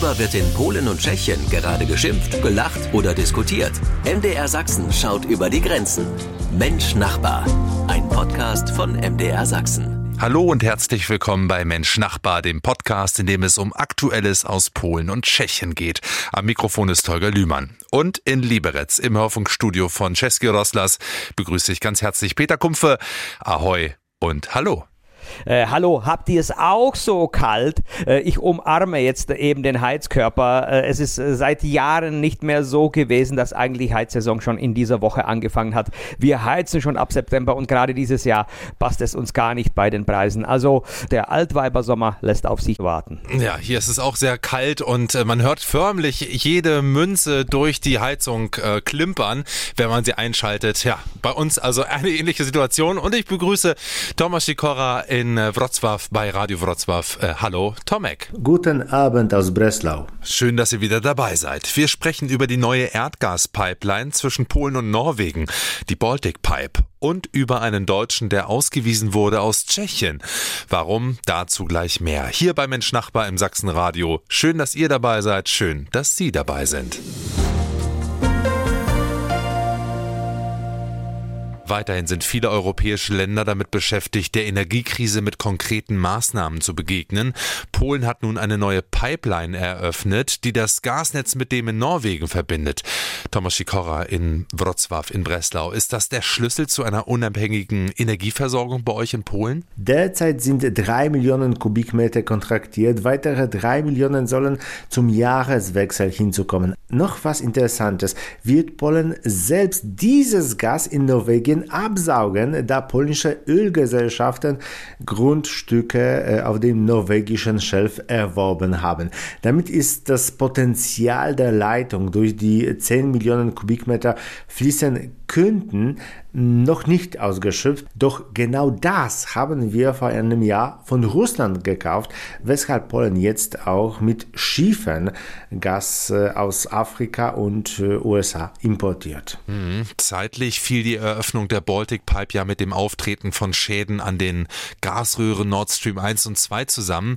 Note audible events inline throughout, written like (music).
Worüber wird in Polen und Tschechien gerade geschimpft, gelacht oder diskutiert? MDR Sachsen schaut über die Grenzen. Mensch Nachbar, ein Podcast von MDR Sachsen. Hallo und herzlich willkommen bei Mensch Nachbar, dem Podcast, in dem es um Aktuelles aus Polen und Tschechien geht. Am Mikrofon ist Holger Lühmann. Und in Liberec im Hörfunkstudio von Czeski Roslas begrüße ich ganz herzlich Peter Kumpfe. Ahoi und hallo. Äh, hallo, habt ihr es auch so kalt? Äh, ich umarme jetzt eben den Heizkörper. Äh, es ist äh, seit Jahren nicht mehr so gewesen, dass eigentlich Heizsaison schon in dieser Woche angefangen hat. Wir heizen schon ab September und gerade dieses Jahr passt es uns gar nicht bei den Preisen. Also der Altweibersommer lässt auf sich warten. Ja, hier ist es auch sehr kalt und äh, man hört förmlich jede Münze durch die Heizung klimpern, wenn man sie einschaltet. Ja, bei uns also eine ähnliche Situation und ich begrüße Thomas Sikora in äh, Wrocław bei Radio Wrocław. Äh, hallo, Tomek. Guten Abend aus Breslau. Schön, dass ihr wieder dabei seid. Wir sprechen über die neue Erdgaspipeline zwischen Polen und Norwegen, die Baltic Pipe, und über einen Deutschen, der ausgewiesen wurde aus Tschechien. Warum? Dazu gleich mehr. Hier bei Mensch Nachbar im Sachsenradio. Schön, dass ihr dabei seid. Schön, dass Sie dabei sind. Weiterhin sind viele europäische Länder damit beschäftigt, der Energiekrise mit konkreten Maßnahmen zu begegnen. Polen hat nun eine neue Pipeline eröffnet, die das Gasnetz mit dem in Norwegen verbindet. Thomas Sikora in Wrocław in Breslau. Ist das der Schlüssel zu einer unabhängigen Energieversorgung bei euch in Polen? Derzeit sind drei Millionen Kubikmeter kontraktiert. Weitere drei Millionen sollen zum Jahreswechsel hinzukommen. Noch was Interessantes. Wird Polen selbst dieses Gas in Norwegen absaugen, da polnische Ölgesellschaften Grundstücke äh, auf dem norwegischen Schelf erworben haben. Damit ist das Potenzial der Leitung durch die 10 Millionen Kubikmeter fließen könnten noch nicht ausgeschöpft, doch genau das haben wir vor einem Jahr von Russland gekauft, weshalb Polen jetzt auch mit Schiffen Gas äh, aus Afrika und äh, USA importiert. Mhm. Zeitlich fiel die Eröffnung der Baltic Pipe ja mit dem Auftreten von Schäden an den Gasröhren Nord Stream 1 und 2 zusammen.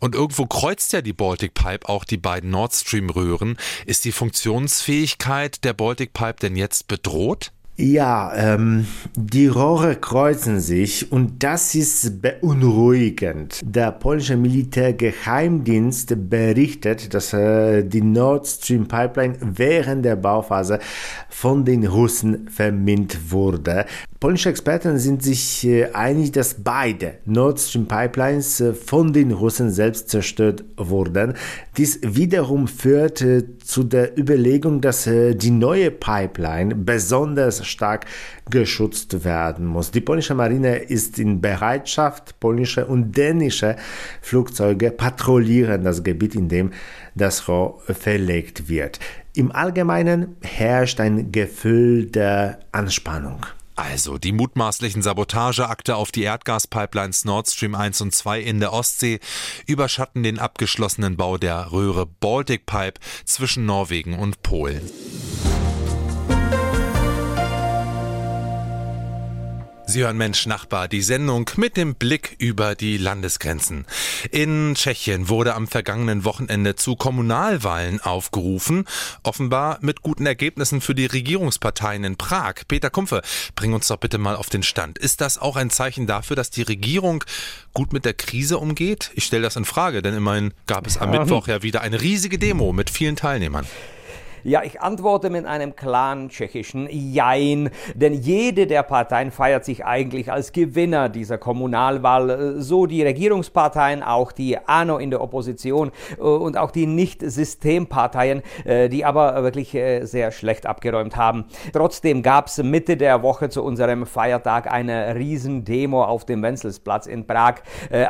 Und irgendwo kreuzt ja die Baltic Pipe auch die beiden Nord Stream Röhren. Ist die Funktionsfähigkeit der Baltic Pipe denn jetzt bedroht? Ja, ähm, die Rohre kreuzen sich und das ist beunruhigend. Der polnische Militärgeheimdienst berichtet, dass äh, die Nord Stream Pipeline während der Bauphase von den Russen vermint wurde. Polnische Experten sind sich äh, einig, dass beide Nord Stream Pipelines äh, von den Russen selbst zerstört wurden. Dies wiederum führt äh, zu der Überlegung, dass die neue Pipeline besonders stark geschützt werden muss. Die polnische Marine ist in Bereitschaft, polnische und dänische Flugzeuge patrouillieren das Gebiet, in dem das Rohr verlegt wird. Im Allgemeinen herrscht ein Gefühl der Anspannung. Also, die mutmaßlichen Sabotageakte auf die Erdgaspipelines Nord Stream 1 und 2 in der Ostsee überschatten den abgeschlossenen Bau der Röhre Baltic Pipe zwischen Norwegen und Polen. Sie hören Mensch Nachbar, die Sendung mit dem Blick über die Landesgrenzen. In Tschechien wurde am vergangenen Wochenende zu Kommunalwahlen aufgerufen, offenbar mit guten Ergebnissen für die Regierungsparteien in Prag. Peter Kumpfe, bring uns doch bitte mal auf den Stand. Ist das auch ein Zeichen dafür, dass die Regierung gut mit der Krise umgeht? Ich stelle das in Frage, denn immerhin gab es am Mittwoch ja wieder eine riesige Demo mit vielen Teilnehmern. Ja, ich antworte mit einem klaren tschechischen Jein, denn jede der Parteien feiert sich eigentlich als Gewinner dieser Kommunalwahl, so die Regierungsparteien, auch die ANO in der Opposition äh, und auch die Nicht-Systemparteien, äh, die aber wirklich äh, sehr schlecht abgeräumt haben. Trotzdem gab es Mitte der Woche zu unserem Feiertag eine Riesendemo auf dem Wenzelsplatz in Prag,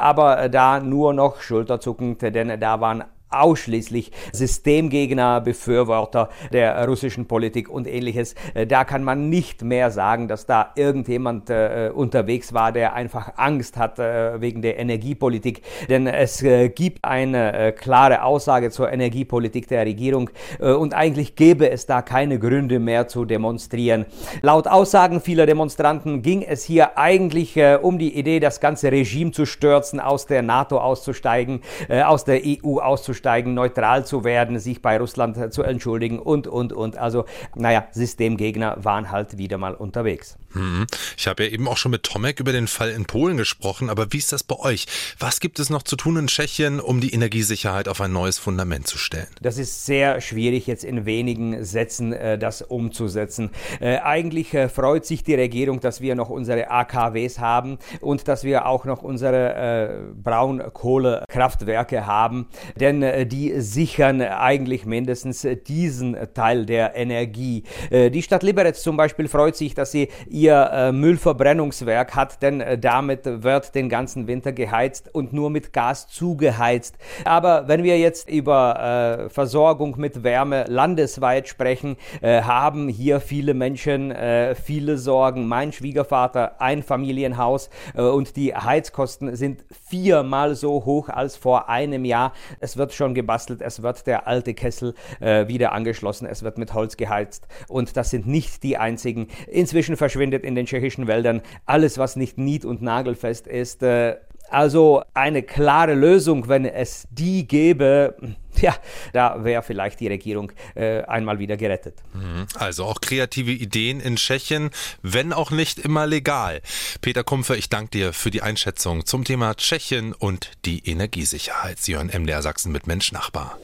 aber da nur noch schulterzuckend, denn da waren ausschließlich Systemgegner, Befürworter der russischen Politik und ähnliches. Äh, da kann man nicht mehr sagen, dass da irgendjemand äh, unterwegs war, der einfach Angst hat äh, wegen der Energiepolitik. Denn es äh, gibt eine äh, klare Aussage zur Energiepolitik der Regierung äh, und eigentlich gäbe es da keine Gründe mehr zu demonstrieren. Laut Aussagen vieler Demonstranten ging es hier eigentlich um die Idee, das ganze Regime zu stürzen, aus der NATO auszusteigen, aus der EU auszusteigen auszusteigen, neutral zu werden, sich bei Russland zu entschuldigen und, und, und. Also, naja, Systemgegner waren halt wieder mal unterwegs. Hm. Ich habe ja eben auch schon mit Tomek über den Fall in Polen gesprochen, aber wie ist das bei euch? Was gibt es noch zu tun in Tschechien, um die Energiesicherheit auf ein neues Fundament zu stellen? Das ist sehr schwierig jetzt in wenigen Sätzen äh, das umzusetzen. Äh, eigentlich äh, freut sich die Regierung, dass wir noch unsere AKWs haben und dass wir auch noch unsere äh, Braunkohlekraftwerke haben, denn äh, die sichern eigentlich mindestens diesen Teil der Energie. Äh, die Stadt Liberec zum Beispiel freut sich, dass sie ihr äh, Müllverbrennungswerk hat, denn äh, damit wird den ganzen Winter geheizt und nur mit Gas zugeheizt. Aber wenn wir jetzt über äh, Versorgung mit Wärme landesweit sprechen, äh, haben hier viele Menschen äh, viele Sorgen. Mein Schwiegervater, ein Familienhaus äh, und die Heizkosten sind viermal so hoch als vor einem Jahr. Es wird schon gebastelt, es wird der alte Kessel wieder angeschlossen, es wird mit Holz geheizt und das sind nicht die einzigen. Inzwischen verschwindet in den tschechischen Wäldern. Alles, was nicht nied- und nagelfest ist. Äh, also eine klare Lösung, wenn es die gäbe, (laughs) ja, da wäre vielleicht die Regierung äh, einmal wieder gerettet. Mhm. Also auch kreative Ideen in Tschechien, wenn auch nicht immer legal. Peter Kumpfer, ich danke dir für die Einschätzung zum Thema Tschechien und die Energiesicherheit. Sie hören MDR Sachsen mit Mensch Nachbar.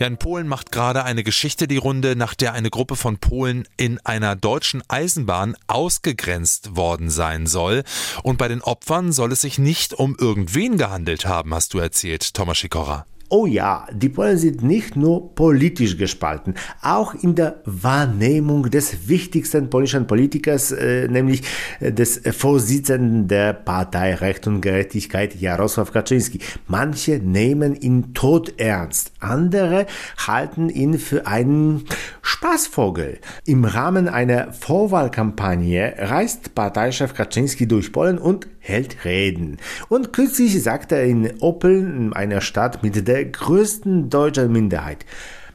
Ja, in Polen macht gerade eine Geschichte die Runde, nach der eine Gruppe von Polen in einer deutschen Eisenbahn ausgegrenzt worden sein soll. Und bei den Opfern soll es sich nicht um irgendwen gehandelt haben, hast du erzählt, Thomas Schikora. Oh ja, die Polen sind nicht nur politisch gespalten, auch in der Wahrnehmung des wichtigsten polnischen Politikers, äh, nämlich äh, des Vorsitzenden der Partei Recht und Gerechtigkeit Jarosław Kaczynski. Manche nehmen ihn tot ernst, andere halten ihn für einen Spaßvogel. Im Rahmen einer Vorwahlkampagne reist Parteichef Kaczynski durch Polen und hält Reden. Und kürzlich sagte er in Opel, einer Stadt mit der größten deutschen Minderheit,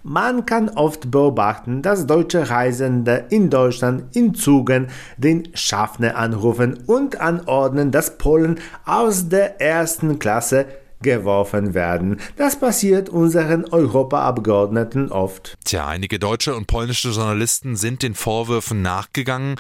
man kann oft beobachten, dass deutsche Reisende in Deutschland in Zügen den Schaffner anrufen und anordnen, dass Polen aus der ersten Klasse geworfen werden. Das passiert unseren Europaabgeordneten oft. Tja, einige deutsche und polnische Journalisten sind den Vorwürfen nachgegangen.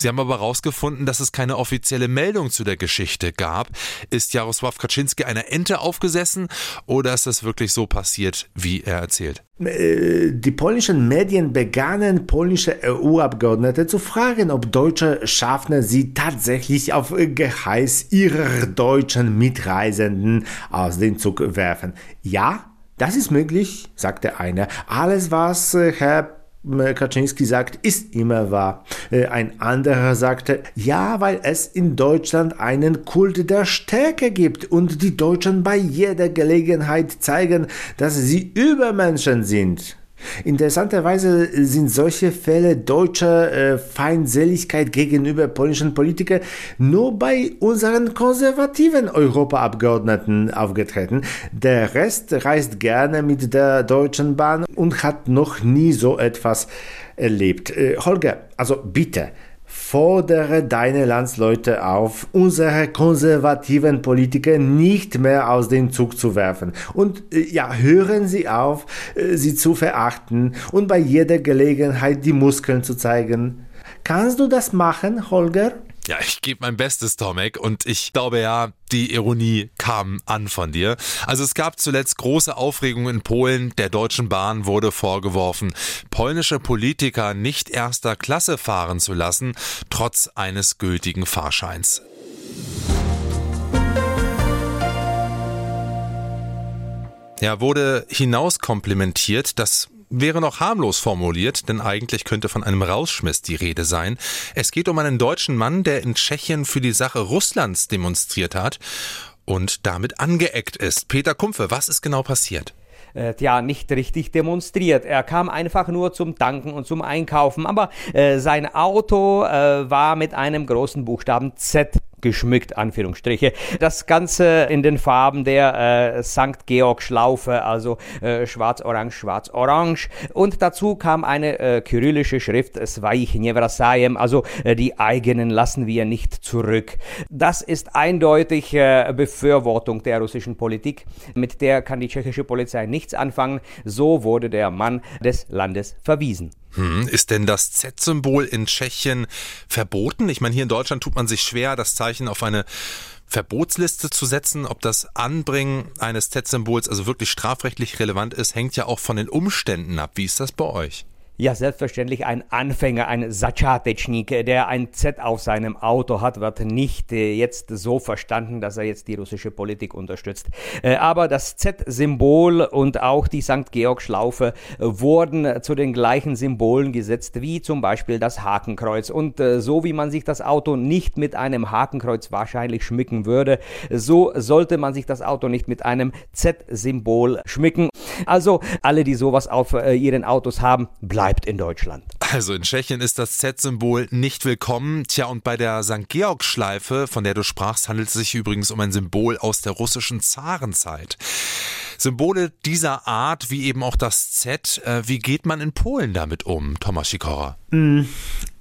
Sie haben aber herausgefunden, dass es keine offizielle Meldung zu der Geschichte gab. Ist Jarosław Kaczynski einer Ente aufgesessen oder ist das wirklich so passiert, wie er erzählt? Äh, die polnischen Medien begannen polnische EU-Abgeordnete zu fragen, ob deutsche Schaffner sie tatsächlich auf Geheiß ihrer deutschen Mitreisenden aus dem Zug werfen. Ja, das ist möglich, sagte einer. Alles, was äh, Herr Kaczynski sagt, ist immer wahr. Äh, ein anderer sagte, ja, weil es in Deutschland einen Kult der Stärke gibt und die Deutschen bei jeder Gelegenheit zeigen, dass sie Übermenschen sind. Interessanterweise sind solche Fälle deutscher äh, Feindseligkeit gegenüber polnischen Politikern nur bei unseren konservativen Europaabgeordneten aufgetreten. Der Rest reist gerne mit der Deutschen Bahn und hat noch nie so etwas erlebt. Äh, Holger, also bitte, fordere deine Landsleute auf, unsere konservativen Politiker nicht mehr aus dem Zug zu werfen. Und äh, ja, hören Sie auf, äh, sie zu verachten und bei jeder Gelegenheit die Muskeln zu zeigen. Kannst du das machen, Holger? Ja, ich gebe mein Bestes, Tomek, und ich glaube ja, die Ironie kam an von dir. Also es gab zuletzt große Aufregung in Polen. Der Deutschen Bahn wurde vorgeworfen, polnische Politiker nicht erster Klasse fahren zu lassen, trotz eines gültigen Fahrscheins. Ja, wurde hinauskomplimentiert, dass wäre noch harmlos formuliert, denn eigentlich könnte von einem Rausschmiss die Rede sein. Es geht um einen deutschen Mann, der in Tschechien für die Sache Russlands demonstriert hat und damit angeeckt ist. Peter Kumpfe, was ist genau passiert? äh, ja nicht richtig demonstriert. Er kam einfach nur zum Tanken und zum Einkaufen, aber äh, sein Auto äh, war mit einem großen Buchstaben Z geschmückt, Anführungsstriche. Das Ganze in den Farben der äh, St. Georg Schlaufe, also äh, schwarz-orange, schwarz-orange. Und dazu kam eine äh, kyrillische Schrift, Svaich Nevrasajem, also äh, die eigenen lassen wir nicht zurück. Das ist eindeutig äh, Befürwortung der russischen Politik. Mit der kann die tschechische Polizei nichts anfangen. So wurde der Mann des Landes verwiesen. Hm, ist denn das Z-Symbol in Tschechien verboten? Ich meine, hier in Deutschland tut man sich schwer, das Zeichen auf eine Verbotsliste zu setzen. Ob das Anbringen eines Z-Symbols also wirklich strafrechtlich relevant ist, hängt ja auch von den Umständen ab. Wie ist das bei euch? Ja, selbstverständlich ein Anfänger, ein Začátečník, der ein Z auf seinem Auto hat, wird nicht äh, jetzt so verstanden, dass er jetzt die russische Politik unterstützt. Äh, aber das Z-Symbol und auch die St. Georg-Schlaufe äh, wurden zu den gleichen Symbolen gesetzt wie zum Beispiel das Hakenkreuz. Und so wie man sich das Auto nicht mit einem Hakenkreuz wahrscheinlich schmücken würde, so sollte man sich das Auto nicht mit einem Z-Symbol schmücken. Also alle, die sowas auf ihren Autos haben, bleiben bleibt in Deutschland. Also in Tschechien ist das Z-Symbol nicht willkommen. Tja, und bei der St. Georg-Schleife, von der du sprachst, handelt es sich übrigens um ein Symbol aus der russischen Zarenzeit. Symbole dieser Art, wie eben auch das Z, äh, wie geht man in Polen damit um, Thomas Sikora? Mm,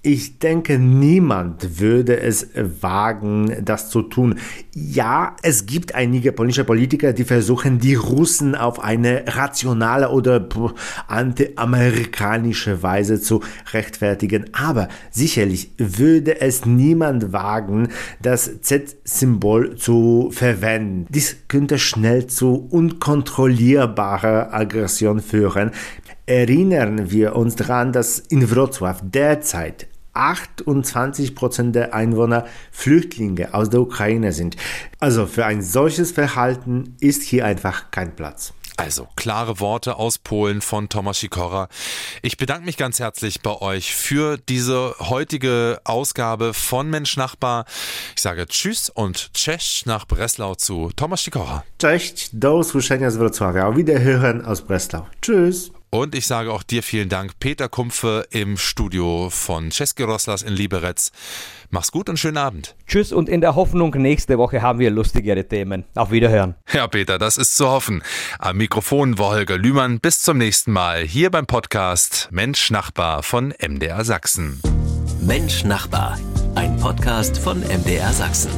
ich denke, niemand würde es wagen, das zu tun. Ja, es gibt einige polnische Politiker, die versuchen, die Russen auf eine rationale oder anti-amerikanische Weise zu rechtfertigen. Aber sicherlich würde es niemand wagen, das Z-Symbol zu verwenden. Dies könnte schnell zu unkontrollierbarer Aggression führen. Erinnern wir uns daran, dass in Wrocław derzeit 28 Prozent der Einwohner Flüchtlinge aus der Ukraine sind. Also für ein solches Verhalten ist hier einfach kein Platz. Also klare Worte aus Polen von Tomasz Sikora. Ich bedanke mich ganz herzlich bei euch für diese heutige Ausgabe von Mensch Nachbar. Ich sage Tschüss und Cześć nach Breslau zu Tomasz Sikora. Cześć, do usłyszenia z Wrocławia. Auf Wiederhören aus Breslau. Tschüss. Und ich sage auch dir vielen Dank, Peter Kumpfe im Studio von Česky Roslas in Liberec. Mach's gut und schönen Abend. Tschüss und in der Hoffnung, nächste Woche haben wir lustigere Themen. Auf Wiederhören. Ja, Peter, das ist zu hoffen. Am Mikrofon war Holger Lühmann. Bis zum nächsten Mal hier beim Podcast Mensch Nachbar von MDR Sachsen. Mensch Nachbar, ein Podcast von MDR Sachsen.